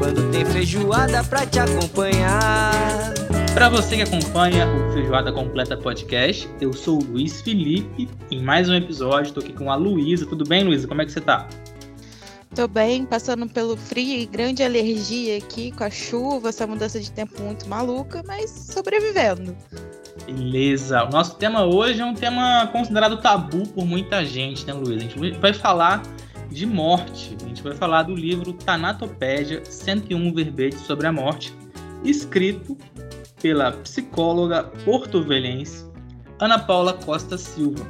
quando tem feijoada pra te acompanhar. Para você que acompanha o Feijoada Completa Podcast, eu sou o Luiz Felipe. Em mais um episódio, tô aqui com a Luísa. Tudo bem, Luísa? Como é que você tá? Tô bem, passando pelo frio e grande alergia aqui com a chuva, essa mudança de tempo muito maluca, mas sobrevivendo. Beleza. O nosso tema hoje é um tema considerado tabu por muita gente, né, Luísa? A gente vai falar de morte. A gente vai falar do livro Tanatopédia 101 Verbetes sobre a Morte, escrito pela psicóloga porto-velhense Ana Paula Costa Silva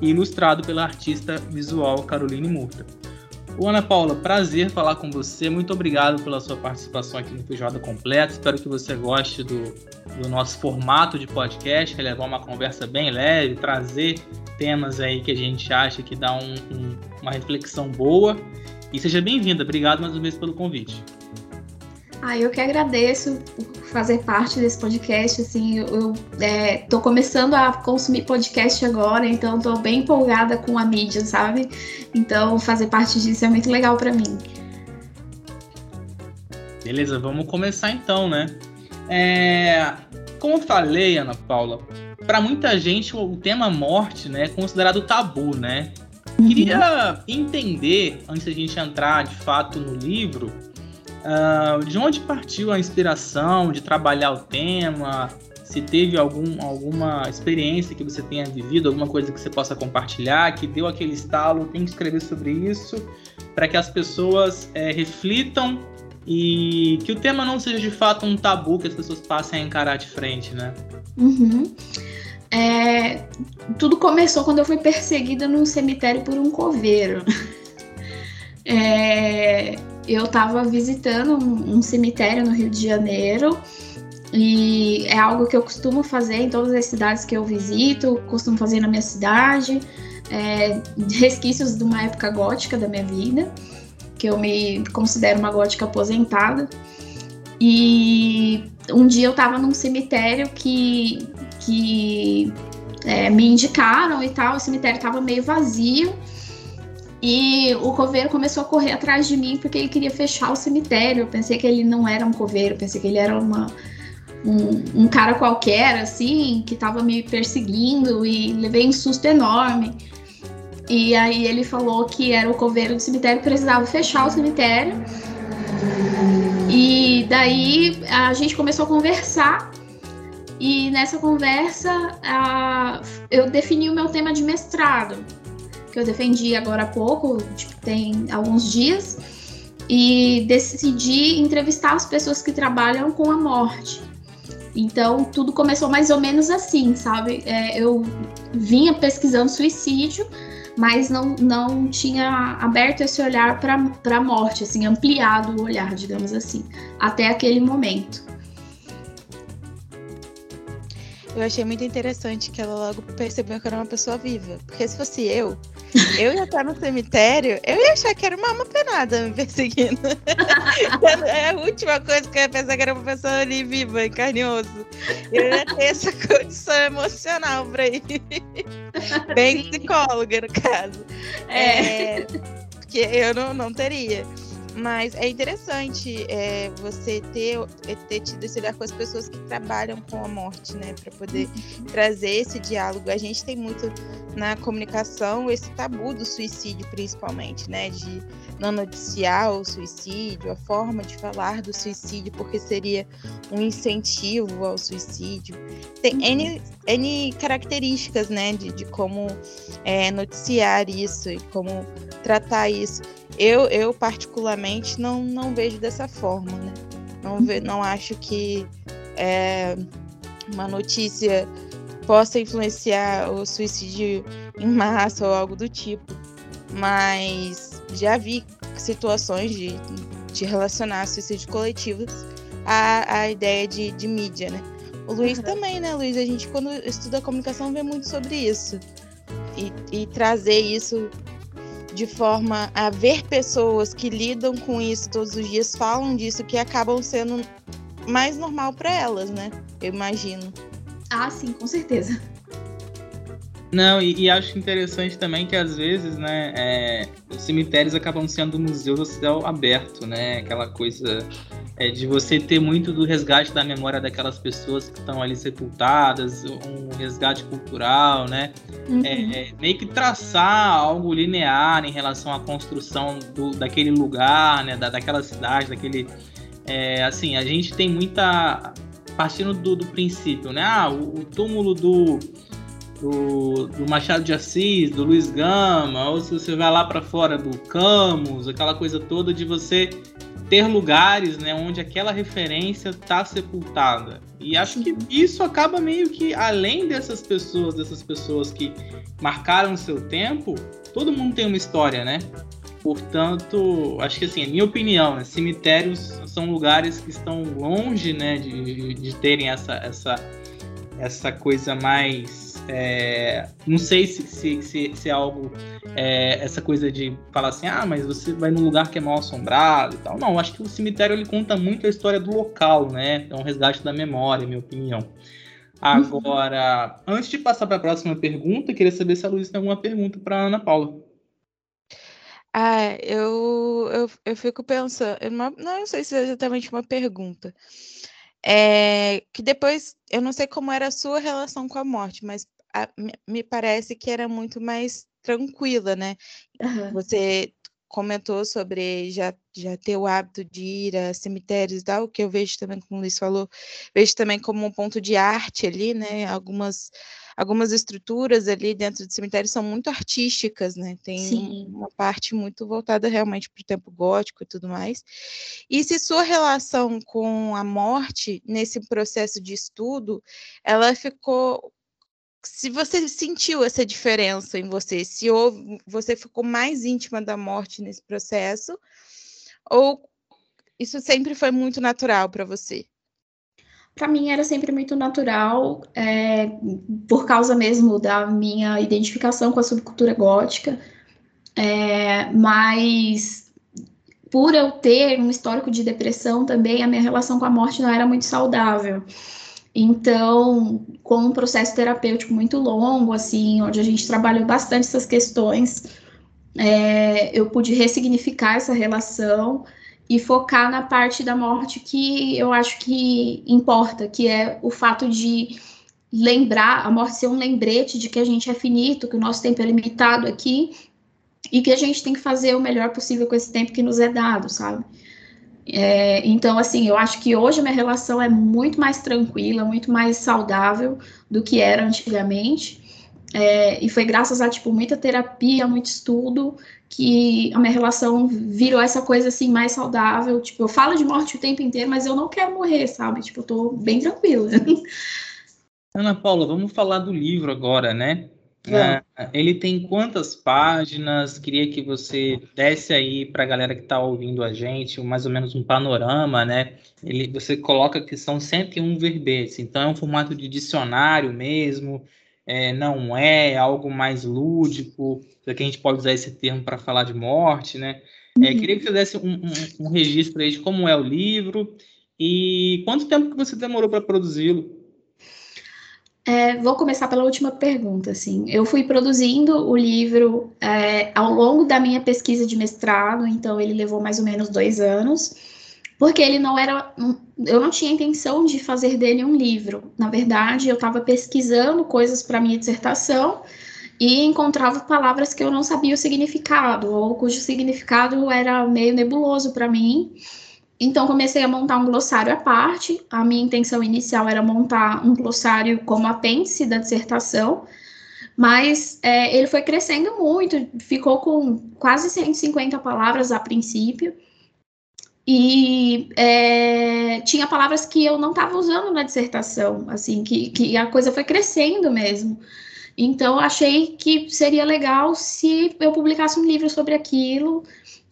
e ilustrado pela artista visual Caroline Murta. O Ana Paula, prazer falar com você. Muito obrigado pela sua participação aqui no Feijoada Completa. Espero que você goste do, do nosso formato de podcast, que é levar uma conversa bem leve, trazer temas aí que a gente acha que dá um, um, uma reflexão boa. E seja bem-vinda. Obrigado mais uma vez pelo convite. Ah, eu que agradeço por fazer parte desse podcast. Assim, eu, eu é, tô começando a consumir podcast agora, então tô bem empolgada com a mídia, sabe? Então fazer parte disso é muito legal para mim. Beleza, vamos começar então, né? É, como eu falei, Ana Paula, para muita gente o tema morte, né, é considerado tabu, né? Uhum. Queria entender antes da gente entrar de fato no livro Uh, de onde partiu a inspiração de trabalhar o tema? Se teve algum, alguma experiência que você tenha vivido, alguma coisa que você possa compartilhar, que deu aquele estalo, tem que escrever sobre isso, para que as pessoas é, reflitam e que o tema não seja de fato um tabu que as pessoas passem a encarar de frente, né? Uhum. É, tudo começou quando eu fui perseguida num cemitério por um coveiro. É, eu estava visitando um, um, cemitério no Rio de Janeiro e é algo que eu costumo fazer em todas as cidades que eu visito, costumo fazer na minha cidade, é, resquícios de uma época gótica da minha vida, que eu me considero uma gótica aposentada. E um dia eu estava num cemitério que, que é, me indicaram e tal, o cemitério estava meio vazio. E o coveiro começou a correr atrás de mim porque ele queria fechar o cemitério. Eu pensei que ele não era um coveiro, pensei que ele era uma, um, um cara qualquer, assim, que estava me perseguindo e levei um susto enorme. E aí ele falou que era o coveiro do cemitério, precisava fechar o cemitério. E daí a gente começou a conversar. E nessa conversa eu defini o meu tema de mestrado que eu defendi agora há pouco, tipo, tem alguns dias, e decidi entrevistar as pessoas que trabalham com a morte. Então, tudo começou mais ou menos assim, sabe? É, eu vinha pesquisando suicídio, mas não, não tinha aberto esse olhar para a morte, assim, ampliado o olhar, digamos assim, até aquele momento. Eu achei muito interessante que ela logo percebeu que era uma pessoa viva. Porque se fosse eu, eu ia estar no cemitério, eu ia achar que era uma alma penada me perseguindo. é a última coisa que eu ia pensar que era uma pessoa ali viva, em carne e osso. Eu ia ter essa condição emocional pra ir. Bem psicóloga, no caso. É. é porque eu não, não teria. Mas é interessante é, você ter, é, ter tido esse olhar com as pessoas que trabalham com a morte, né? Para poder trazer esse diálogo. A gente tem muito na comunicação esse tabu do suicídio, principalmente, né? De não noticiar o suicídio, a forma de falar do suicídio, porque seria um incentivo ao suicídio. Tem uhum. N, N características, né? De, de como é, noticiar isso e como tratar isso. Eu, eu particularmente, não, não vejo dessa forma, né? Não, ve, não acho que é, uma notícia possa influenciar o suicídio em massa ou algo do tipo. Mas já vi situações de, de relacionar suicídio coletivos a, a ideia de, de mídia, né? O Luiz uhum. também, né, Luiz? A gente, quando estuda comunicação, vê muito sobre isso. E, e trazer isso de forma a ver pessoas que lidam com isso todos os dias, falam disso, que acabam sendo mais normal para elas, né? Eu imagino. Ah, sim, com certeza. Não, e, e, acho interessante também que às vezes, né, é, os cemitérios acabam sendo museus a céu aberto, né? Aquela coisa é, de você ter muito do resgate da memória daquelas pessoas que estão ali sepultadas, um resgate cultural, né? Uhum. É, é, meio que traçar algo linear em relação à construção do, daquele lugar, né? Da, daquela cidade, daquele. É, assim, a gente tem muita. Partindo do, do princípio, né? Ah, o, o túmulo do do, do, Machado de Assis, do Luiz Gama, ou se você vai lá para fora do Camus, aquela coisa toda de você ter lugares né, onde aquela referência está sepultada. E acho que isso acaba meio que, além dessas pessoas, dessas pessoas que marcaram o seu tempo, todo mundo tem uma história, né? Portanto, acho que assim, a minha opinião, né, cemitérios são lugares que estão longe né, de, de terem essa, essa, essa coisa mais é, não sei se, se, se, se é algo, é, essa coisa de falar assim, ah, mas você vai num lugar que é mal assombrado e tal. Não, acho que o cemitério ele conta muito a história do local, né? É um resgate da memória, minha opinião. Agora, antes de passar para a próxima pergunta, queria saber se a Luísa tem alguma pergunta para Ana Paula. Ah, eu, eu, eu fico pensando, uma, não sei se é exatamente uma pergunta, é, que depois, eu não sei como era a sua relação com a morte, mas a, me parece que era muito mais tranquila, né? Uhum. Você comentou sobre já, já ter o hábito de ir a cemitérios e tal, que eu vejo também, como o Luiz falou, vejo também como um ponto de arte ali, né? Algumas algumas estruturas ali dentro do cemitério são muito artísticas, né? Tem Sim. uma parte muito voltada realmente para o tempo gótico e tudo mais. E se sua relação com a morte nesse processo de estudo, ela ficou se você sentiu essa diferença em você, se houve, você ficou mais íntima da morte nesse processo, ou isso sempre foi muito natural para você? para mim era sempre muito natural, é, por causa mesmo da minha identificação com a subcultura gótica, é, mas por eu ter um histórico de depressão também, a minha relação com a morte não era muito saudável. Então, com um processo terapêutico muito longo, assim, onde a gente trabalhou bastante essas questões, é, eu pude ressignificar essa relação e focar na parte da morte que eu acho que importa, que é o fato de lembrar, a morte ser um lembrete de que a gente é finito, que o nosso tempo é limitado aqui e que a gente tem que fazer o melhor possível com esse tempo que nos é dado, sabe? É, então, assim, eu acho que hoje a minha relação é muito mais tranquila, muito mais saudável do que era antigamente. É, e foi graças a, tipo, muita terapia, muito estudo, que a minha relação virou essa coisa, assim, mais saudável. Tipo, eu falo de morte o tempo inteiro, mas eu não quero morrer, sabe? Tipo, eu tô bem tranquila. Ana Paula, vamos falar do livro agora, né? É. ele tem quantas páginas? Queria que você desse aí para a galera que está ouvindo a gente mais ou menos um panorama, né? Ele, você coloca que são 101 verbetes, então é um formato de dicionário mesmo é, não é, algo mais lúdico, que a gente pode usar esse termo para falar de morte, né? É, uhum. queria que você desse um, um, um, registro aí de como é o livro e quanto tempo que você demorou para produzi-lo. É, vou começar pela última pergunta, assim. Eu fui produzindo o livro é, ao longo da minha pesquisa de mestrado, então ele levou mais ou menos dois anos porque ele não era. Eu não tinha intenção de fazer dele um livro. Na verdade, eu estava pesquisando coisas para minha dissertação e encontrava palavras que eu não sabia o significado, ou cujo significado era meio nebuloso para mim. Então, comecei a montar um glossário à parte. A minha intenção inicial era montar um glossário como apêndice da dissertação, mas é, ele foi crescendo muito, ficou com quase 150 palavras a princípio. E é, tinha palavras que eu não estava usando na dissertação, assim, que, que a coisa foi crescendo mesmo. Então, achei que seria legal se eu publicasse um livro sobre aquilo.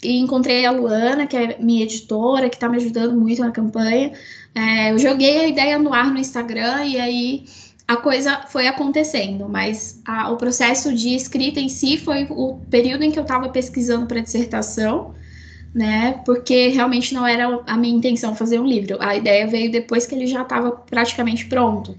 E encontrei a Luana, que é minha editora, que está me ajudando muito na campanha. É, eu joguei a ideia no ar no Instagram e aí a coisa foi acontecendo, mas a, o processo de escrita em si foi o período em que eu estava pesquisando para dissertação, né? Porque realmente não era a minha intenção fazer um livro. A ideia veio depois que ele já estava praticamente pronto.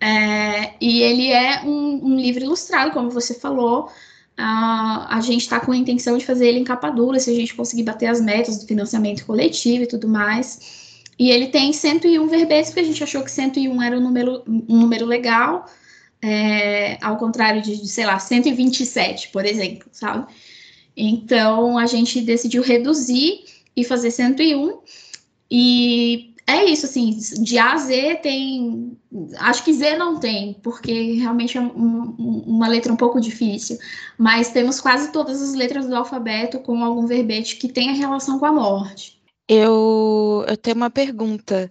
É, e ele é um, um livro ilustrado, como você falou, a, a gente está com a intenção de fazer ele em capa dura, se a gente conseguir bater as metas do financiamento coletivo e tudo mais. E ele tem 101 verbetes, porque a gente achou que 101 era um número, um número legal, é, ao contrário de, de, sei lá, 127, por exemplo, sabe? Então, a gente decidiu reduzir e fazer 101. E é isso, assim, de A a Z tem. Acho que Z não tem, porque realmente é um, uma letra um pouco difícil. Mas temos quase todas as letras do alfabeto com algum verbete que tenha relação com a morte. Eu, eu tenho uma pergunta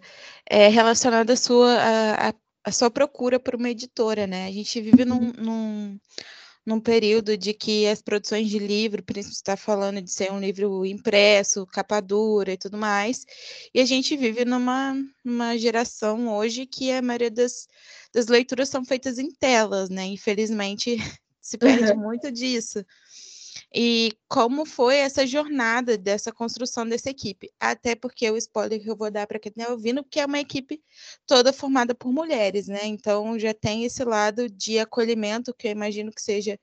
é, relacionada à sua, a, a, a sua procura por uma editora, né? A gente vive num, uhum. num num período de que as produções de livro, principalmente está falando de ser um livro impresso, capa dura e tudo mais, e a gente vive numa, numa geração hoje que a maioria das, das leituras são feitas em telas, né? Infelizmente se perde uhum. muito disso. E como foi essa jornada dessa construção dessa equipe? Até porque o spoiler que eu vou dar para quem está ouvindo, que é uma equipe toda formada por mulheres, né? Então já tem esse lado de acolhimento que eu imagino que seja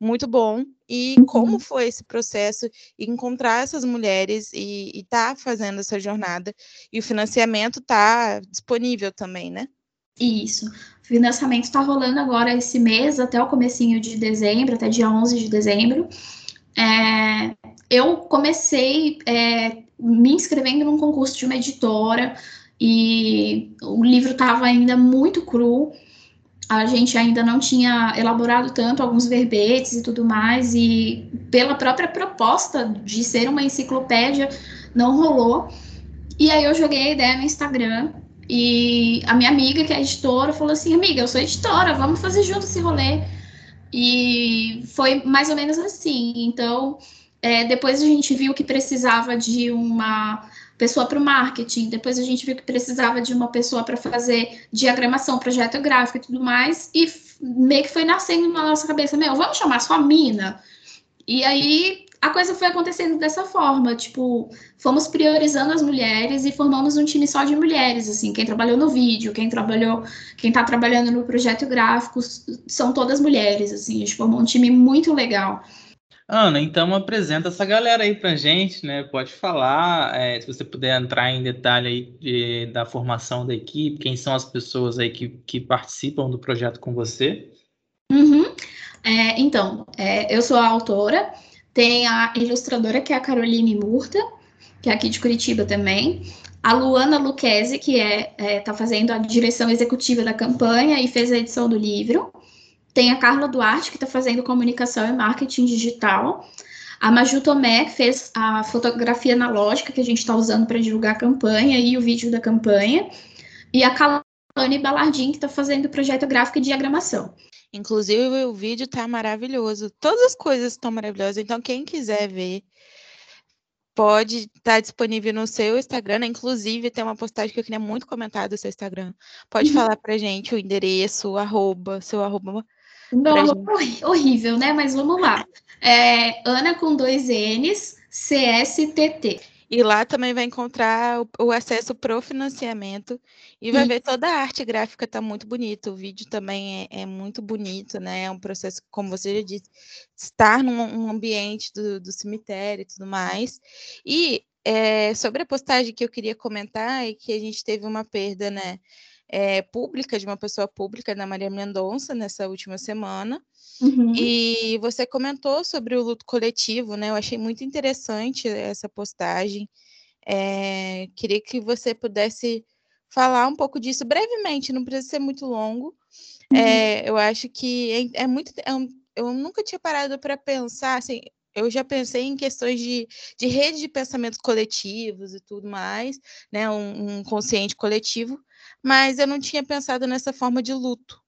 muito bom. E uhum. como foi esse processo encontrar essas mulheres e estar tá fazendo essa jornada? E o financiamento está disponível também, né? Isso. O financiamento está rolando agora esse mês, até o comecinho de dezembro, até dia 11 de dezembro. É, eu comecei é, me inscrevendo num concurso de uma editora e o livro estava ainda muito cru. A gente ainda não tinha elaborado tanto alguns verbetes e tudo mais, e pela própria proposta de ser uma enciclopédia, não rolou. E aí eu joguei a ideia no Instagram e a minha amiga, que é editora, falou assim: Amiga, eu sou editora, vamos fazer junto esse rolê. E foi mais ou menos assim. Então, é, depois a gente viu que precisava de uma pessoa para o marketing, depois a gente viu que precisava de uma pessoa para fazer diagramação, projeto gráfico e tudo mais, e meio que foi nascendo na nossa cabeça, meu, vamos chamar só a mina? E aí a coisa foi acontecendo dessa forma, tipo, fomos priorizando as mulheres e formamos um time só de mulheres, assim, quem trabalhou no vídeo, quem trabalhou, quem tá trabalhando no projeto gráfico, são todas mulheres, assim, a gente formou um time muito legal. Ana, então apresenta essa galera aí pra gente, né? Pode falar, é, se você puder entrar em detalhe aí de, da formação da equipe, quem são as pessoas aí que, que participam do projeto com você. Uhum. É, então, é, eu sou a autora, tem a ilustradora, que é a Caroline Murta, que é aqui de Curitiba também. A Luana Luquezzi, que é, é, tá fazendo a direção executiva da campanha e fez a edição do livro. Tem a Carla Duarte, que está fazendo comunicação e marketing digital. A Maju Tomé, que fez a fotografia analógica que a gente está usando para divulgar a campanha e o vídeo da campanha. E a Kalane Balardim, que está fazendo o projeto gráfico e diagramação. Inclusive, o vídeo tá maravilhoso. Todas as coisas estão maravilhosas. Então, quem quiser ver, pode estar tá disponível no seu Instagram. Inclusive, tem uma postagem que eu queria muito comentar do seu Instagram. Pode uhum. falar pra gente o endereço, o arroba, seu arroba. Não, horrível, né? Mas vamos lá. É, Ana com dois N's, CSTT. E lá também vai encontrar o, o acesso para o financiamento e vai ver toda a arte gráfica está muito bonito. O vídeo também é, é, muito bonito, né? É um processo, como você já disse, estar num ambiente do, do cemitério e tudo mais. E é, sobre a postagem que eu queria comentar é que a gente teve uma perda, né? É, pública, de uma pessoa pública, da Maria Mendonça, nessa última semana. Uhum. E você comentou sobre o luto coletivo, né? Eu achei muito interessante essa postagem. É, queria que você pudesse falar um pouco disso brevemente, não precisa ser muito longo. Uhum. É, eu acho que é, é muito. É um, eu nunca tinha parado para pensar, assim, eu já pensei em questões de, de rede de pensamentos coletivos e tudo mais, né? Um, um consciente coletivo, mas eu não tinha pensado nessa forma de luto.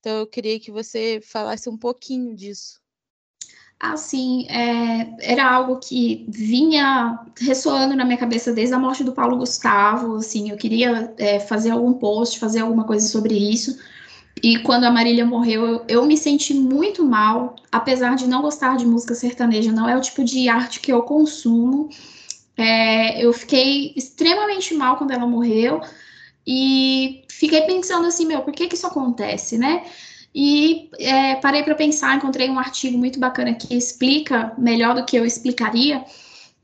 Então, eu queria que você falasse um pouquinho disso. Assim, é, era algo que vinha ressoando na minha cabeça desde a morte do Paulo Gustavo. Assim, eu queria é, fazer algum post, fazer alguma coisa sobre isso. E quando a Marília morreu, eu, eu, me senti muito mal, apesar de não gostar de música sertaneja, não é o tipo de arte que eu consumo. É, eu fiquei extremamente mal quando ela morreu e fiquei pensando assim, meu, por que que isso acontece, né? E é, parei para pensar, encontrei um artigo muito bacana que explica melhor do que eu explicaria,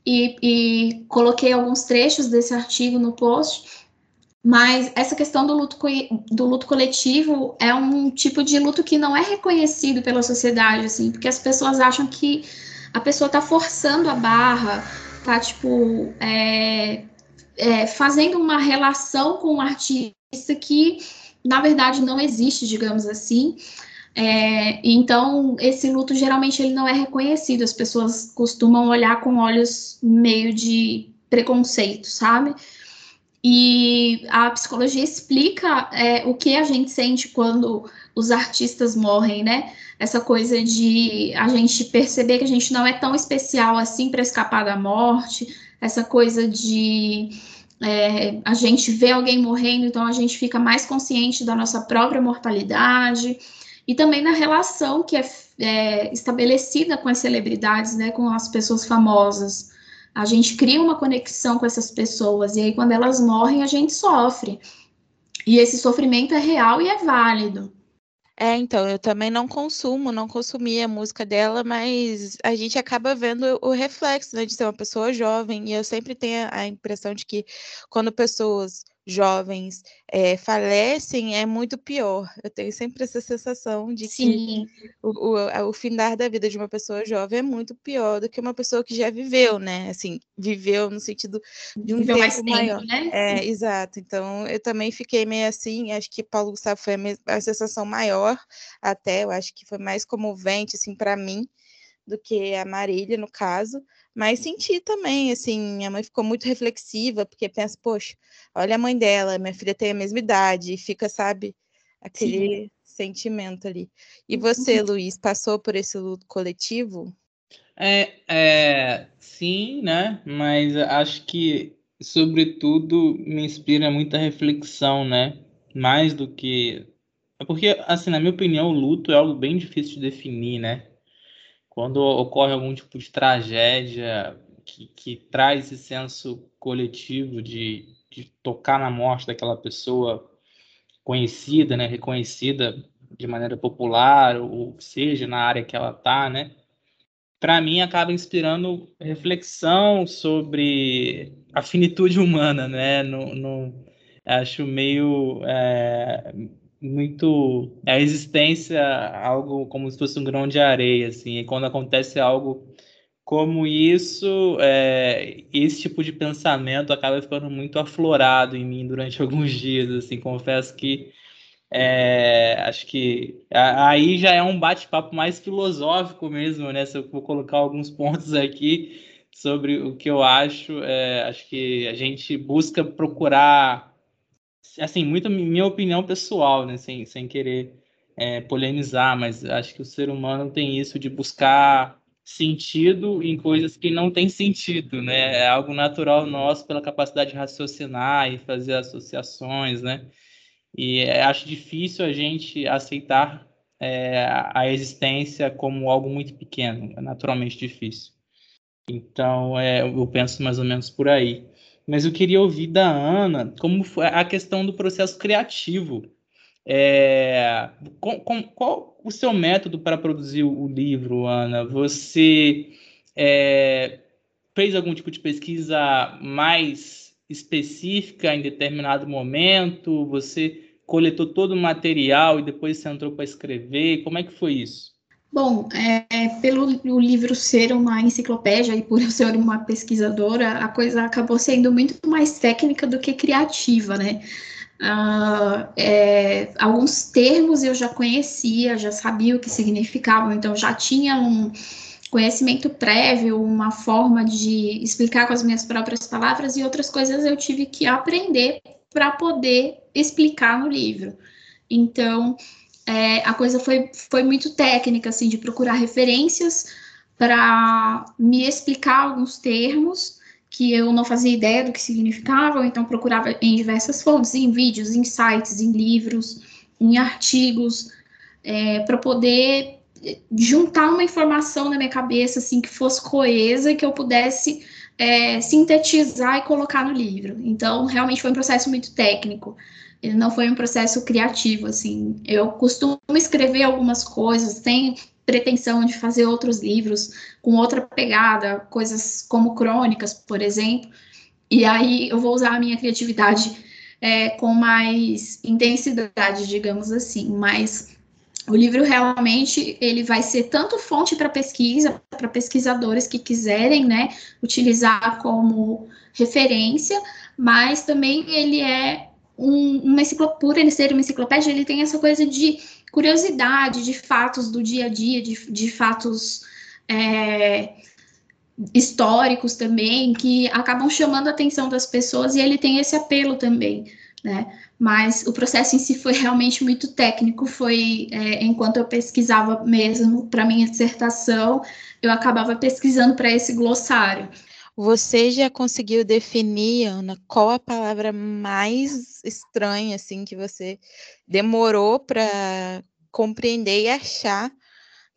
e, e coloquei alguns trechos desse artigo no post. Mas essa questão do luto, do luto coletivo é um tipo de luto que não é reconhecido pela sociedade, assim, porque as pessoas acham que a pessoa está forçando a barra, tá, tipo, é, é, fazendo uma relação com o artista que na verdade não existe, digamos assim. É, então, esse luto geralmente ele não é reconhecido, as pessoas costumam olhar com olhos meio de preconceito, sabe? E a psicologia explica é, o que a gente sente quando os artistas morrem, né? Essa coisa de a gente perceber que a gente não é tão especial assim para escapar da morte, essa coisa de é, a gente vê alguém morrendo, então a gente fica mais consciente da nossa própria mortalidade e também na relação que é, é, estabelecida com as celebridades, né, com as pessoas famosas. A gente cria uma conexão com essas pessoas e aí quando elas morrem a gente sofre. E esse sofrimento é real e é válido. É, então, eu também não consumo, não consumia a música dela, mas a gente acaba vendo o reflexo, né, de ser uma pessoa jovem, e eu sempre tenho a impressão de que quando pessoas jovens é, falecem é muito pior. Eu tenho sempre essa sensação de Sim. que o, o, o findar da vida de uma pessoa jovem é muito pior do que uma pessoa que já viveu, né? Assim, viveu no sentido de um viveu tempo, tempo maior. Né? É, exato. Então, eu também fiquei meio assim, acho que Paulo Gustavo foi a, a sensação maior até, eu acho que foi mais comovente, assim, para mim, do que a Marília, no caso. Mas senti também, assim, minha mãe ficou muito reflexiva, porque pensa, poxa, olha a mãe dela, minha filha tem a mesma idade, e fica, sabe, aquele Sim. sentimento ali. E você, uhum. Luiz, passou por esse luto coletivo? É, é, sim, né? Mas acho que, sobretudo, me inspira muita reflexão, né? Mais do que. Porque, assim, na minha opinião, o luto é algo bem difícil de definir, né? Quando ocorre algum tipo de tragédia que, que traz esse senso coletivo de, de tocar na morte daquela pessoa conhecida, né, reconhecida de maneira popular, ou seja, na área que ela está, né, para mim acaba inspirando reflexão sobre a finitude humana, né, no, no acho meio é, muito a existência algo como se fosse um grão de areia assim. E quando acontece algo como isso é, esse tipo de pensamento acaba ficando muito aflorado em mim durante alguns dias assim. Confesso que é, acho que aí já é um bate-papo mais filosófico mesmo né? Se eu vou colocar alguns pontos aqui sobre o que eu acho é, acho que a gente busca procurar assim, muito minha opinião pessoal, né, sem, sem querer é, polemizar, mas acho que o ser humano tem isso de buscar sentido em coisas que não têm sentido, né? É algo natural nosso pela capacidade de raciocinar e fazer associações, né? E é, acho difícil a gente aceitar é, a existência como algo muito pequeno, é naturalmente difícil. Então, é, eu penso mais ou menos por aí mas eu queria ouvir da Ana como foi a questão do processo criativo. É, com, com, qual o seu método para produzir o livro, Ana? Você é, fez algum tipo de pesquisa mais específica em determinado momento? Você coletou todo o material e depois você entrou para escrever? Como é que foi isso? Bom, é, pelo o livro ser uma enciclopédia e por eu ser uma pesquisadora, a coisa acabou sendo muito mais técnica do que criativa, né? Uh, é, alguns termos eu já conhecia, já sabia o que significavam, então já tinha um conhecimento prévio, uma forma de explicar com as minhas próprias palavras, e outras coisas eu tive que aprender para poder explicar no livro. Então, é, a coisa foi, foi muito técnica, assim, de procurar referências para me explicar alguns termos que eu não fazia ideia do que significavam, então procurava em diversas fontes, em vídeos, em sites, em livros, em artigos, é, para poder juntar uma informação na minha cabeça assim que fosse coesa e que eu pudesse é, sintetizar e colocar no livro. Então, realmente foi um processo muito técnico. Ele não foi um processo criativo, assim. Eu costumo escrever algumas coisas, tem pretensão de fazer outros livros com outra pegada, coisas como crônicas, por exemplo. E aí eu vou usar a minha criatividade é, com mais intensidade, digamos assim. Mas o livro realmente ele vai ser tanto fonte para pesquisa, para pesquisadores que quiserem, né, utilizar como referência, mas também ele é um, uma enciclopédia, por ele ser uma enciclopédia, ele tem essa coisa de curiosidade, de fatos do dia a dia, de, de fatos é, históricos também, que acabam chamando a atenção das pessoas, e ele tem esse apelo também, né? Mas o processo em si foi realmente muito técnico, foi é, enquanto eu pesquisava mesmo para minha dissertação, eu acabava pesquisando para esse glossário. Você já conseguiu definir, Ana, qual a palavra mais estranha, assim, que você demorou para compreender e achar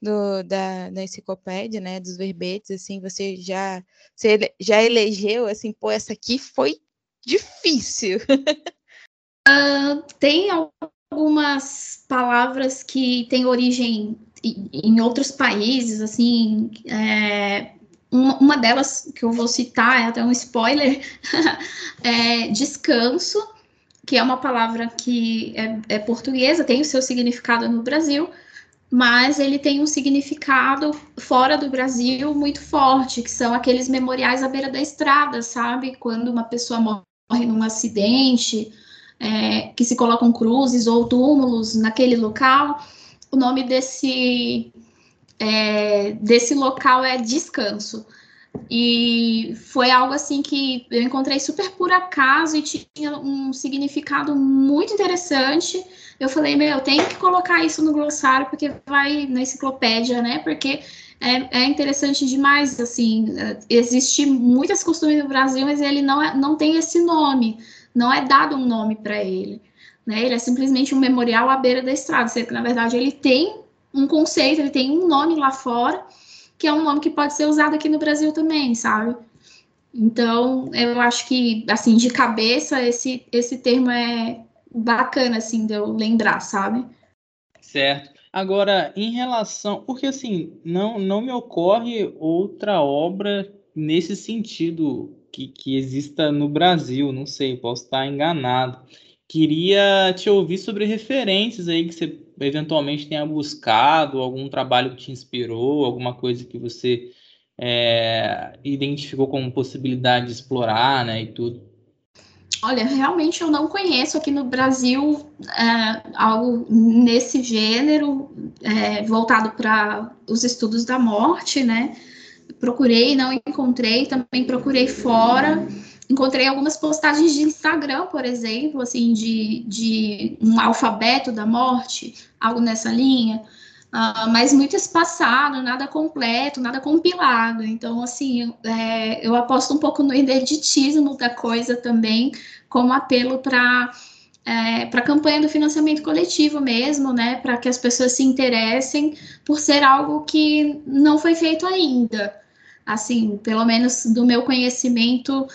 do, da, da enciclopédia, né, dos verbetes, assim, você já, você já elegeu, assim, pô, essa aqui foi difícil. uh, tem algumas palavras que têm origem em outros países, assim, é, uma, delas que eu vou citar, é até um spoiler, é descanso, que é uma palavra que é, é portuguesa, tem o seu significado no Brasil, mas ele tem um significado fora do Brasil muito forte, que são aqueles memoriais à beira da estrada, sabe? Quando uma pessoa morre num acidente, é, que se colocam cruzes ou túmulos naquele local, o nome desse é, desse local é descanso. E foi algo assim que eu encontrei super por acaso e tinha um significado muito interessante. Eu falei, meu, eu tenho que colocar isso no glossário porque vai na enciclopédia, né? Porque é, é interessante demais, assim, existe muitas costumes no Brasil, mas ele não, é, não tem esse nome, não é dado um nome para ele, né? Ele é simplesmente um memorial à beira da estrada, sendo que, na verdade, ele tem um conceito, ele tem um nome lá fora, que é um nome que pode ser usado aqui no Brasil também, sabe? Então, eu acho que, assim, de cabeça, esse, esse termo é bacana, assim, de eu lembrar, sabe? Certo. Agora, em relação. Porque, assim, não, não me ocorre outra obra nesse sentido que, que exista no Brasil, não sei, posso estar enganado. Queria te ouvir sobre referências aí que você eventualmente tenha buscado, algum trabalho que te inspirou, alguma coisa que você é, identificou como possibilidade de explorar, né, e tudo. Olha, realmente eu não conheço aqui no Brasil é, algo nesse gênero é, voltado para os estudos da morte, né? Procurei, não encontrei, também procurei fora encontrei algumas postagens de Instagram, por exemplo, assim, de, de um alfabeto da morte, algo nessa linha, uh, mas muito espaçado, nada completo, nada compilado. Então, assim, é, eu aposto um pouco no ineditismo da coisa também, como apelo para é, para a campanha do financiamento coletivo mesmo, né, para que as pessoas se interessem por ser algo que não foi feito ainda. Assim, pelo menos do meu conhecimento,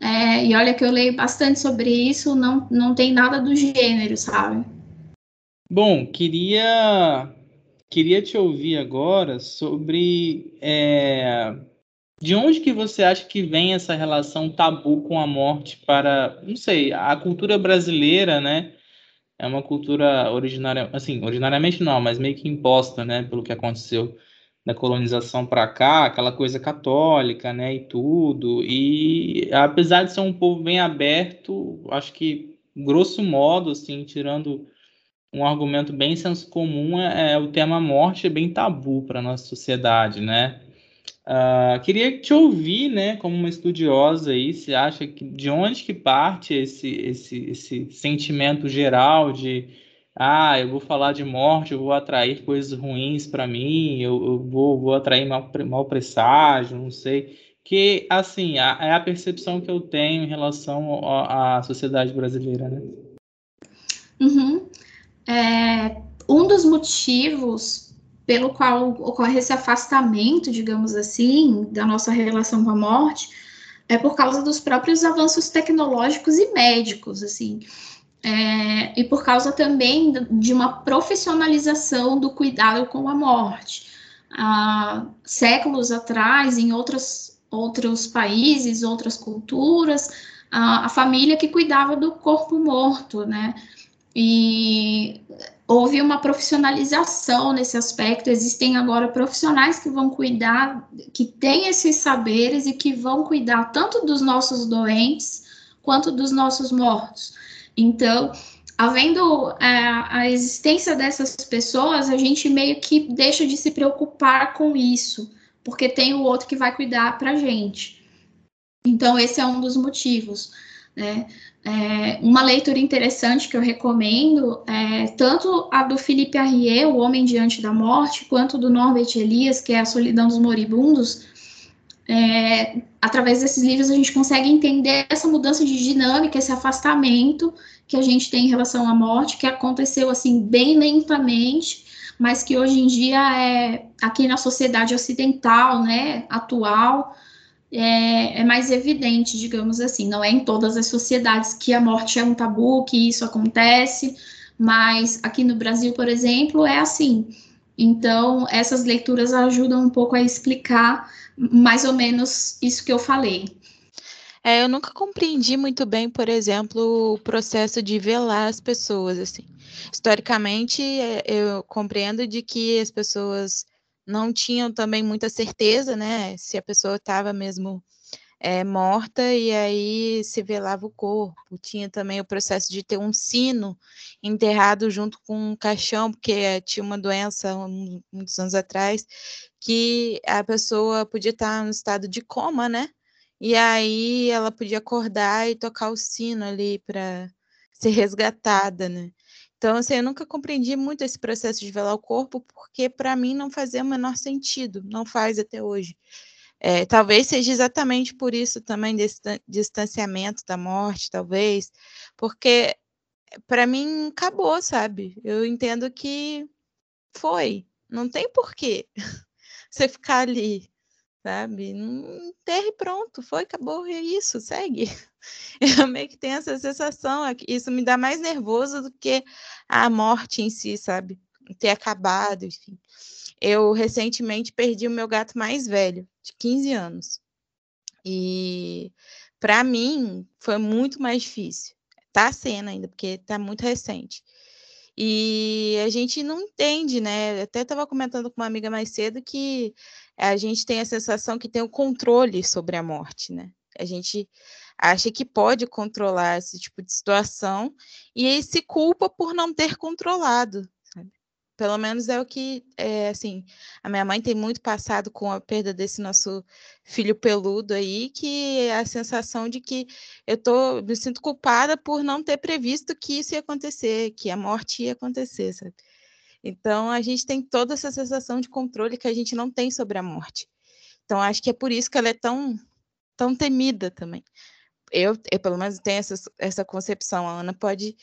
é, e olha que eu leio bastante sobre isso, não, não tem nada do gênero, sabe? Bom, queria queria te ouvir agora sobre é, de onde que você acha que vem essa relação tabu com a morte para, não sei, a cultura brasileira, né? É uma cultura originária, assim, originariamente não, mas meio que imposta, né, pelo que aconteceu da colonização para cá, aquela coisa católica, né, e tudo. E apesar de ser um povo bem aberto, acho que grosso modo, assim, tirando um argumento bem senso comum, é, é o tema morte é bem tabu para nossa sociedade, né? Uh, queria te ouvir, né, como uma estudiosa aí, você acha que de onde que parte esse esse, esse sentimento geral de ah, eu vou falar de morte, eu vou atrair coisas ruins para mim, eu, eu, vou, vou atrair mal, mal presságio, não sei. Que, assim, a, é a percepção que eu tenho em relação à sociedade brasileira, né? Uhum. É, um dos motivos pelo qual ocorre esse afastamento, digamos assim, da nossa relação com a morte, é por causa dos próprios avanços tecnológicos e médicos, assim. É, e por causa também de uma profissionalização do cuidado com a morte. Há séculos atrás, em outros, outros países, outras culturas, a, a família que cuidava do corpo morto, né? E houve uma profissionalização nesse aspecto. Existem agora profissionais que vão cuidar, que têm esses saberes e que vão cuidar tanto dos nossos doentes quanto dos nossos mortos. Então, havendo é, a existência dessas pessoas, a gente meio que deixa de se preocupar com isso, porque tem o outro que vai cuidar para a gente. Então, esse é um dos motivos. Né? É, uma leitura interessante que eu recomendo é tanto a do Felipe Arrier, O Homem Diante da Morte, quanto do Norbert Elias, que é A Solidão dos Moribundos. É, através desses livros a gente consegue entender essa mudança de dinâmica, esse afastamento que a gente tem em relação à morte, que aconteceu assim bem lentamente, mas que hoje em dia é aqui na sociedade ocidental, né, atual, é, é, mais evidente, digamos assim. Não é em todas as sociedades que a morte é um tabu, que isso acontece, mas aqui no Brasil, por exemplo, é assim. Então, essas leituras ajudam um pouco a explicar mais ou menos isso que eu falei. É, eu nunca compreendi muito bem, por exemplo, o processo de velar as pessoas, assim. Historicamente, é, eu compreendo de que as pessoas não tinham também muita certeza, né, se a pessoa estava mesmo é, morta e aí se velava o corpo. Tinha também o processo de ter um sino enterrado junto com um caixão, porque tinha uma doença muitos anos atrás que a pessoa podia estar no estado de coma, né? E aí ela podia acordar e tocar o sino ali para ser resgatada, né? Então, assim, eu nunca compreendi muito esse processo de velar o corpo, porque para mim não fazia o menor sentido, não faz até hoje. É, talvez seja exatamente por isso também desse distanciamento da morte, talvez, porque para mim acabou, sabe? Eu entendo que foi, não tem porquê você ficar ali, sabe? Não enterre pronto, foi, acabou, é isso, segue. Eu meio que tenho essa sensação, isso me dá mais nervoso do que a morte em si, sabe? Ter acabado, enfim. Eu recentemente perdi o meu gato mais velho, de 15 anos. E para mim foi muito mais difícil. Tá sendo ainda, porque tá muito recente. E a gente não entende, né? Até estava comentando com uma amiga mais cedo que a gente tem a sensação que tem o controle sobre a morte, né? A gente acha que pode controlar esse tipo de situação e se culpa por não ter controlado. Pelo menos é o que, é, assim, a minha mãe tem muito passado com a perda desse nosso filho peludo aí, que é a sensação de que eu tô, me sinto culpada por não ter previsto que isso ia acontecer, que a morte ia acontecer, sabe? Então, a gente tem toda essa sensação de controle que a gente não tem sobre a morte. Então, acho que é por isso que ela é tão, tão temida também eu, eu pelo menos tenho essa, essa concepção. A Ana pode,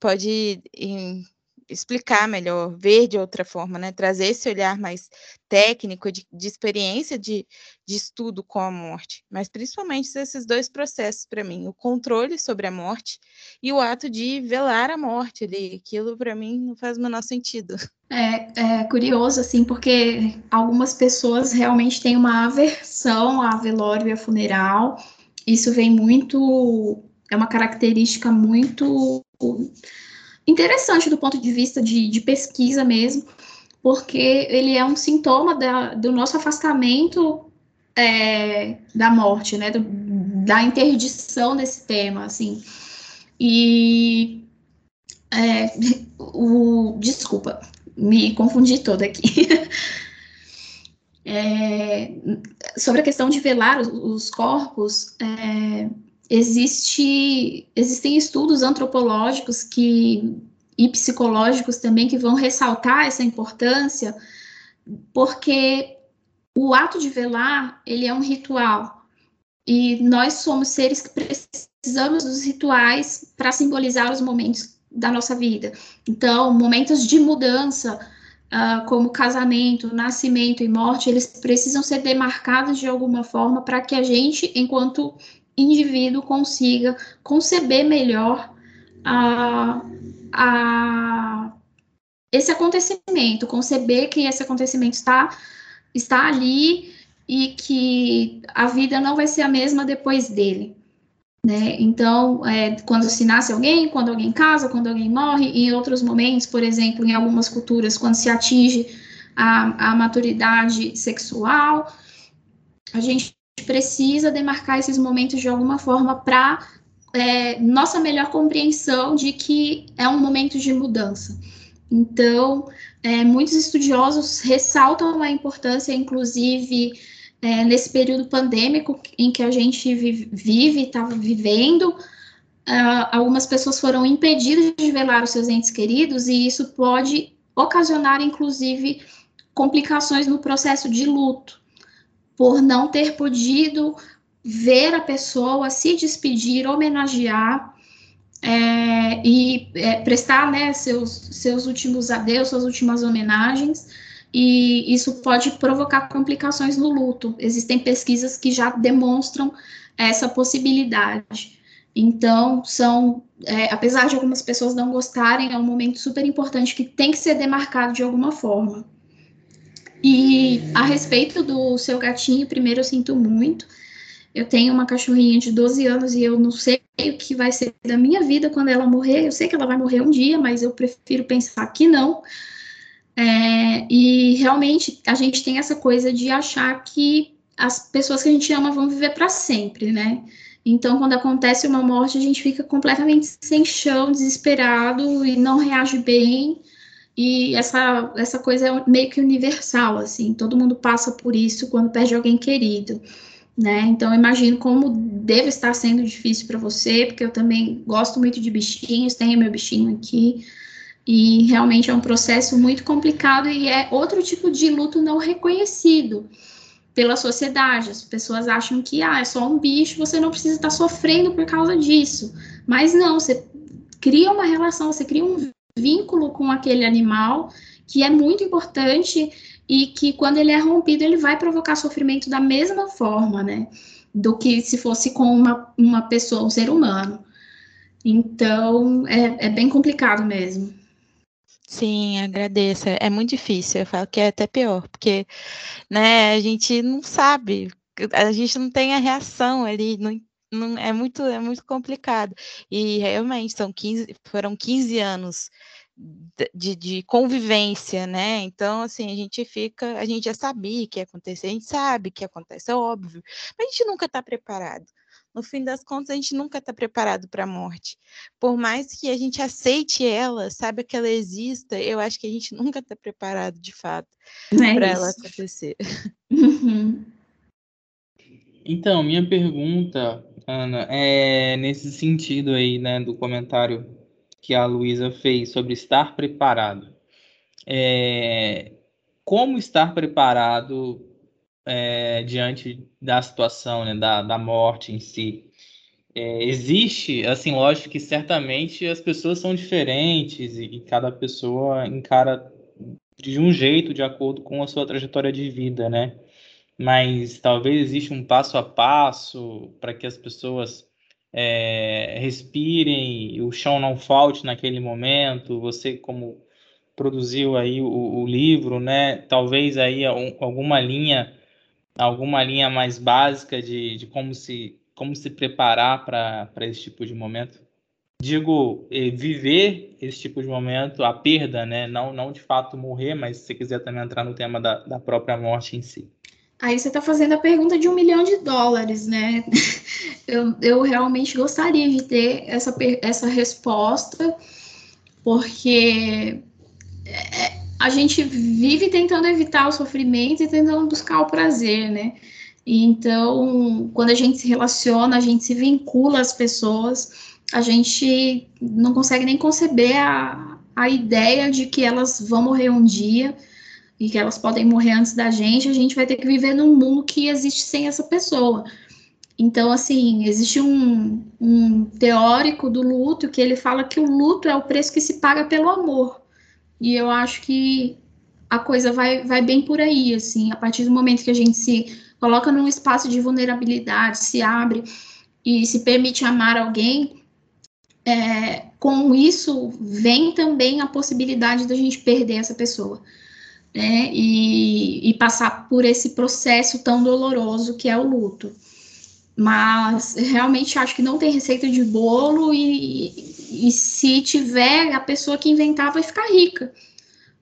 pode em, explicar melhor, ver de outra forma, né? Trazer esse olhar mais técnico, de, de experiência de, de estudo com a morte, mas principalmente esses dois processos para mim, o controle sobre a morte e o ato de velar a morte ali. Aquilo para mim não faz o menor sentido. É, é curioso, assim, porque algumas pessoas realmente têm uma aversão a velório e a funeral isso vem muito. É uma característica muito interessante do ponto de vista de, de pesquisa mesmo, porque ele é um sintoma da, do nosso afastamento é, da morte, né? Do, da interdição desse tema, assim. E é, o desculpa, me confundi toda aqui. É, sobre a questão de velar os, os corpos, é, existe, existem estudos antropológicos que e psicológicos também que vão ressaltar essa importância, porque o ato de velar, ele é um ritual. E nós somos seres que precisamos dos rituais para simbolizar os momentos da nossa vida. Então, momentos de mudança, uh, como casamento, nascimento e morte, eles precisam ser demarcados de alguma forma para que a gente, enquanto indivíduo, consiga conceber melhor a, a, esse acontecimento, conceber que esse acontecimento está, está ali e que a vida não vai ser a mesma depois dele. Né? Então, é, quando se nasce alguém, quando alguém casa, quando alguém morre, em outros momentos, por exemplo, em algumas culturas, quando se atinge a, a maturidade sexual, a gente precisa demarcar esses momentos de alguma forma para é, nossa melhor compreensão de que é um momento de mudança. Então, é, muitos estudiosos ressaltam a importância, inclusive, é, nesse período pandêmico em que a gente vive, estava vivendo, uh, algumas pessoas foram impedidas de velar os seus entes queridos, e isso pode ocasionar, inclusive, complicações no processo de luto, por não ter podido ver a pessoa, se despedir, homenagear é, e é, prestar né, seus, seus últimos adeus, suas últimas homenagens e isso pode provocar complicações no luto. Existem pesquisas que já demonstram essa possibilidade. Então, são, é, apesar de algumas pessoas não gostarem, é um momento super importante que tem que ser demarcado de alguma forma. E a respeito do seu gatinho, primeiro eu sinto muito. Eu tenho uma cachorrinha de 12 anos e eu não sei o que vai ser da minha vida quando ela morrer. Eu sei que ela vai morrer um dia, mas eu prefiro pensar que não, é, e realmente a gente tem essa coisa de achar que as pessoas que a gente ama vão viver para sempre, né? Então, quando acontece uma morte, a gente fica completamente sem chão, desesperado e não reage bem. E essa, essa coisa é meio que universal, assim, todo mundo passa por isso quando perde alguém querido, né? Então, imagino como deve estar sendo difícil para você, porque eu também gosto muito de bichinhos, tenho meu bichinho aqui. E realmente é um processo muito complicado e é outro tipo de luto não reconhecido pela sociedade. As pessoas acham que ah, é só um bicho, você não precisa estar sofrendo por causa disso. Mas não, você cria uma relação, você cria um vínculo com aquele animal que é muito importante e que quando ele é rompido, ele vai provocar sofrimento da mesma forma, né? Do que se fosse com uma, uma pessoa, um ser humano. Então, é, é bem complicado mesmo. Sim, agradeço. É muito difícil. Eu falo que é até pior, porque, né, a gente não sabe, a gente não tem a reação ali, não, não, é muito, é muito complicado. E realmente são 15, foram 15 anos de, de convivência, né? Então, assim, a gente fica, a gente já sabia que ia acontecer, a gente sabe que acontece, é óbvio, mas a gente nunca está preparado no fim das contas, a gente nunca está preparado para a morte. Por mais que a gente aceite ela, saiba que ela exista, eu acho que a gente nunca está preparado de fato é para ela acontecer. Uhum. Então, minha pergunta, Ana, é nesse sentido aí, né, do comentário que a Luísa fez sobre estar preparado. É, como estar preparado é, diante da situação, né, da, da morte em si. É, existe, assim, lógico que certamente as pessoas são diferentes e, e, cada pessoa encara de um jeito de acordo com a sua trajetória de vida, né? Mas talvez exista um passo a passo para que as pessoas é, respirem, o chão não falte naquele momento. Você como produziu aí o, o livro, né? Talvez aí alguma linha alguma linha mais básica de, de como, se, como se preparar para esse tipo de momento? Digo, eh, viver esse tipo de momento, a perda, né? Não, não de fato morrer, mas se você quiser também entrar no tema da, da própria morte em si. Aí você está fazendo a pergunta de um milhão de dólares, né? Eu, eu realmente gostaria de ter essa, essa resposta, porque é, a gente vive tentando evitar o sofrimento e tentando buscar o prazer, né? Então, quando a gente se relaciona, a gente se vincula às pessoas, a gente não consegue nem conceber a, a ideia de que elas vão morrer um dia e que elas podem morrer antes da gente, a gente vai ter que viver num mundo que existe sem essa pessoa. Então, assim, existe um, um teórico do luto que ele fala que o luto é o preço que se paga pelo amor. E eu acho que a coisa vai, vai bem por aí, assim, a partir do momento que a gente se coloca num espaço de vulnerabilidade, se abre e se permite amar alguém, é, com isso vem também a possibilidade da gente perder essa pessoa. Né, e, e passar por esse processo tão doloroso que é o luto. Mas realmente acho que não tem receita de bolo e, e se tiver, a pessoa que inventar vai ficar rica.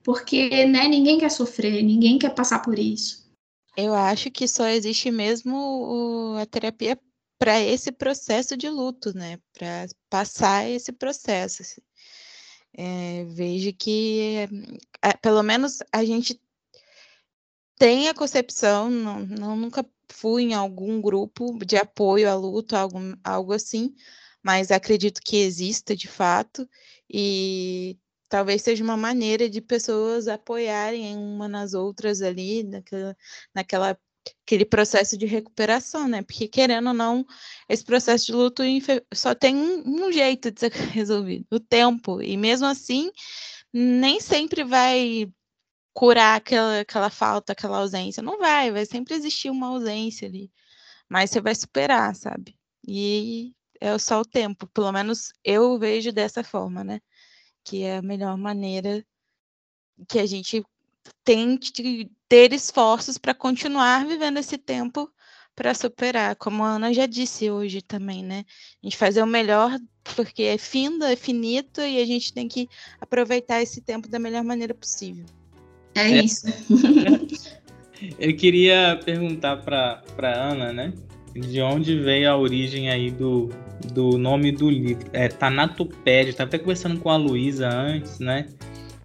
Porque né, ninguém quer sofrer, ninguém quer passar por isso. Eu acho que só existe mesmo a terapia para esse processo de luto, né? Para passar esse processo. É, vejo que, é, pelo menos, a gente tem a concepção, não, não, nunca fui em algum grupo de apoio à luta, algo, algo assim, mas acredito que exista de fato, e talvez seja uma maneira de pessoas apoiarem uma nas outras ali, naquela, naquela aquele processo de recuperação, né? Porque querendo ou não, esse processo de luto só tem um, um jeito de ser resolvido, o tempo. E mesmo assim, nem sempre vai curar aquela, aquela falta, aquela ausência. Não vai, vai sempre existir uma ausência ali. Mas você vai superar, sabe? E é só o tempo. Pelo menos eu vejo dessa forma, né? Que é a melhor maneira que a gente tente ter esforços para continuar vivendo esse tempo para superar, como a Ana já disse hoje também, né? A gente fazer o melhor porque é findo, é finito e a gente tem que aproveitar esse tempo da melhor maneira possível. É, é. isso. Eu queria perguntar para Ana, né? De onde veio a origem aí do, do nome do livro? É Tanatopédia. Estava até conversando com a Luísa antes, né?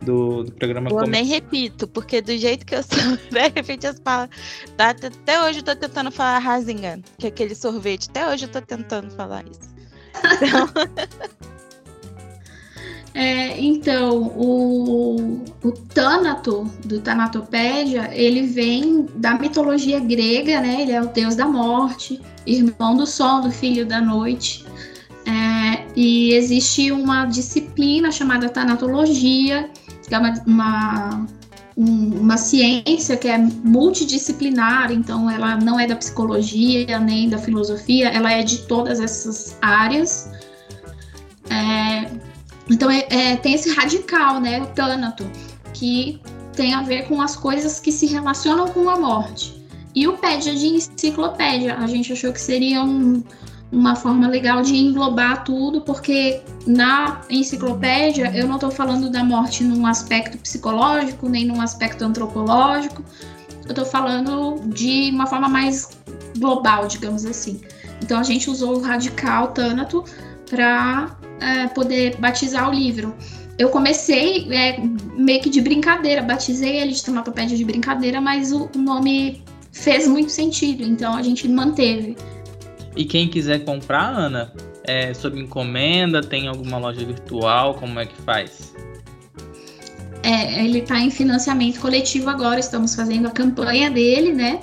Do, do programa. Eu nem repito, porque do jeito que eu sou, né? Repete as palavras. Até hoje eu tô tentando falar Razingan, que é aquele sorvete. Até hoje eu tô tentando falar isso. Então. É, então, o, o Tânato, do Tanatopédia, ele vem da mitologia grega, né? Ele é o deus da morte, irmão do sol, do filho da noite. É, e existe uma disciplina chamada tanatologia, é uma, uma, uma ciência que é multidisciplinar, então ela não é da psicologia nem da filosofia, ela é de todas essas áreas. É, então é, é, tem esse radical, né, o tânato, que tem a ver com as coisas que se relacionam com a morte. E o pédia de enciclopédia, a gente achou que seria um, uma forma legal de englobar tudo, porque na enciclopédia eu não estou falando da morte num aspecto psicológico, nem num aspecto antropológico, eu estou falando de uma forma mais global, digamos assim. Então a gente usou o radical tânato para é, poder batizar o livro. Eu comecei é, meio que de brincadeira, batizei ele de Tomatopédia de brincadeira, mas o, o nome fez muito sentido, então a gente manteve. E quem quiser comprar, Ana, é sob encomenda, tem alguma loja virtual, como é que faz? É, ele está em financiamento coletivo agora, estamos fazendo a campanha dele, né?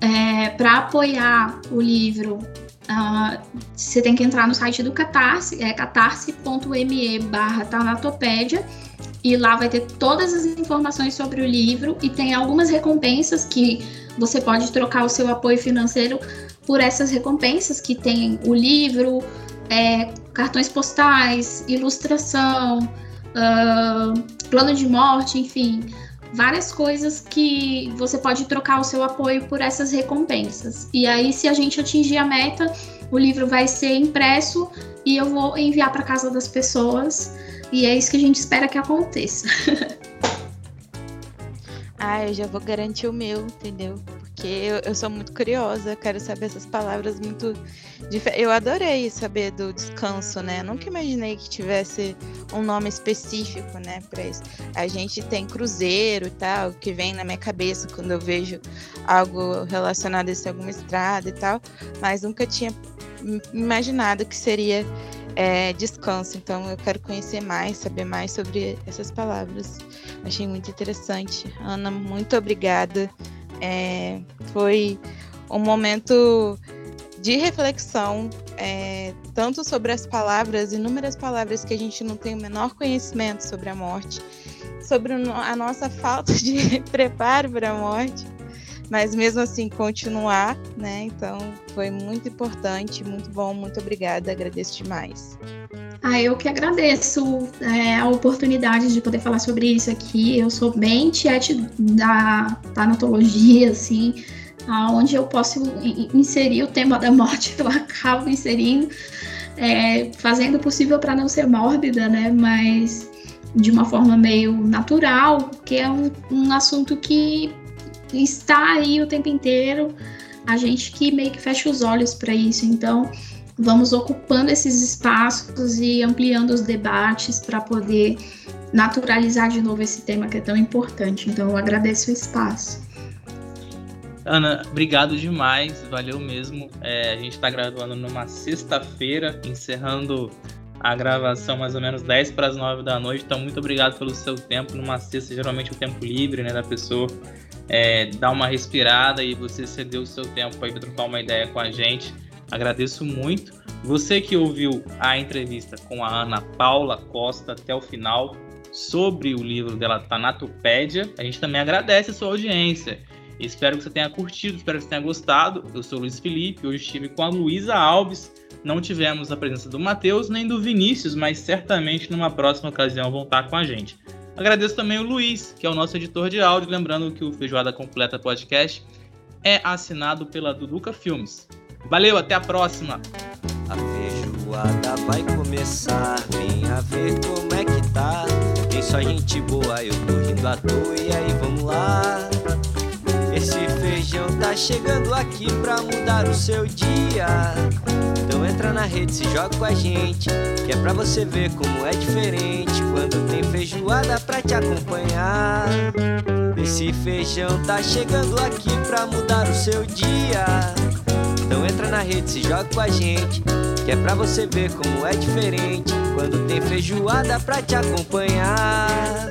É, para apoiar o livro, Uh, você tem que entrar no site do Catarse, é catarse.me barra tanatopédia, e lá vai ter todas as informações sobre o livro e tem algumas recompensas que você pode trocar o seu apoio financeiro por essas recompensas, que tem o livro, é, cartões postais, ilustração, uh, plano de morte, enfim, várias coisas que você pode trocar o seu apoio por essas recompensas. E aí, se a gente atingir a meta, o livro vai ser impresso e eu vou enviar para casa das pessoas. E é isso que a gente espera que aconteça. ah, eu já vou garantir o meu, entendeu? Porque eu, eu sou muito curiosa, quero saber essas palavras muito diferentes. Eu adorei saber do descanso, né? nunca imaginei que tivesse um nome específico, né, para isso. A gente tem cruzeiro e tal, que vem na minha cabeça quando eu vejo algo relacionado a isso, alguma estrada e tal, mas nunca tinha imaginado que seria é, descanso. Então eu quero conhecer mais, saber mais sobre essas palavras. Achei muito interessante. Ana, muito obrigada. É, foi um momento de reflexão, é, tanto sobre as palavras, inúmeras palavras que a gente não tem o menor conhecimento sobre a morte, sobre a nossa falta de preparo para a morte, mas mesmo assim continuar, né? Então foi muito importante, muito bom, muito obrigada, agradeço demais. Ah, eu que agradeço é, a oportunidade de poder falar sobre isso aqui. Eu sou bem tiete da tanatologia, assim, onde eu posso inserir o tema da morte, eu acabo inserindo, é, fazendo o possível para não ser mórbida, né? Mas de uma forma meio natural, que é um, um assunto que está aí o tempo inteiro, a gente que meio que fecha os olhos para isso. Então, vamos ocupando esses espaços e ampliando os debates para poder naturalizar de novo esse tema que é tão importante. Então, eu agradeço o espaço. Ana, obrigado demais, valeu mesmo. É, a gente está gravando numa sexta-feira, encerrando a gravação mais ou menos 10 para as 9 da noite. Então, muito obrigado pelo seu tempo. Numa sexta, geralmente, o tempo livre né, da pessoa é, dar uma respirada e você cedeu o seu tempo para trocar uma ideia com a gente. Agradeço muito. Você que ouviu a entrevista com a Ana Paula Costa até o final sobre o livro dela Tanatopédia, a gente também agradece a sua audiência. Espero que você tenha curtido, espero que você tenha gostado. Eu sou o Luiz Felipe, hoje estive com a Luísa Alves. Não tivemos a presença do Matheus nem do Vinícius, mas certamente numa próxima ocasião vão estar com a gente. Agradeço também o Luiz, que é o nosso editor de áudio, lembrando que o Feijoada Completa Podcast é assinado pela Duduca Filmes. Valeu, até a próxima! A feijoada vai começar, venha ver como é que tá. Tem só gente boa, eu tô rindo à toa, e aí vamos lá. Esse feijão tá chegando aqui pra mudar o seu dia. Então entra na rede, se joga com a gente, que é pra você ver como é diferente quando tem feijoada pra te acompanhar. Esse feijão tá chegando aqui pra mudar o seu dia. Então entra na rede, se joga com a gente, que é pra você ver como é diferente quando tem feijoada pra te acompanhar.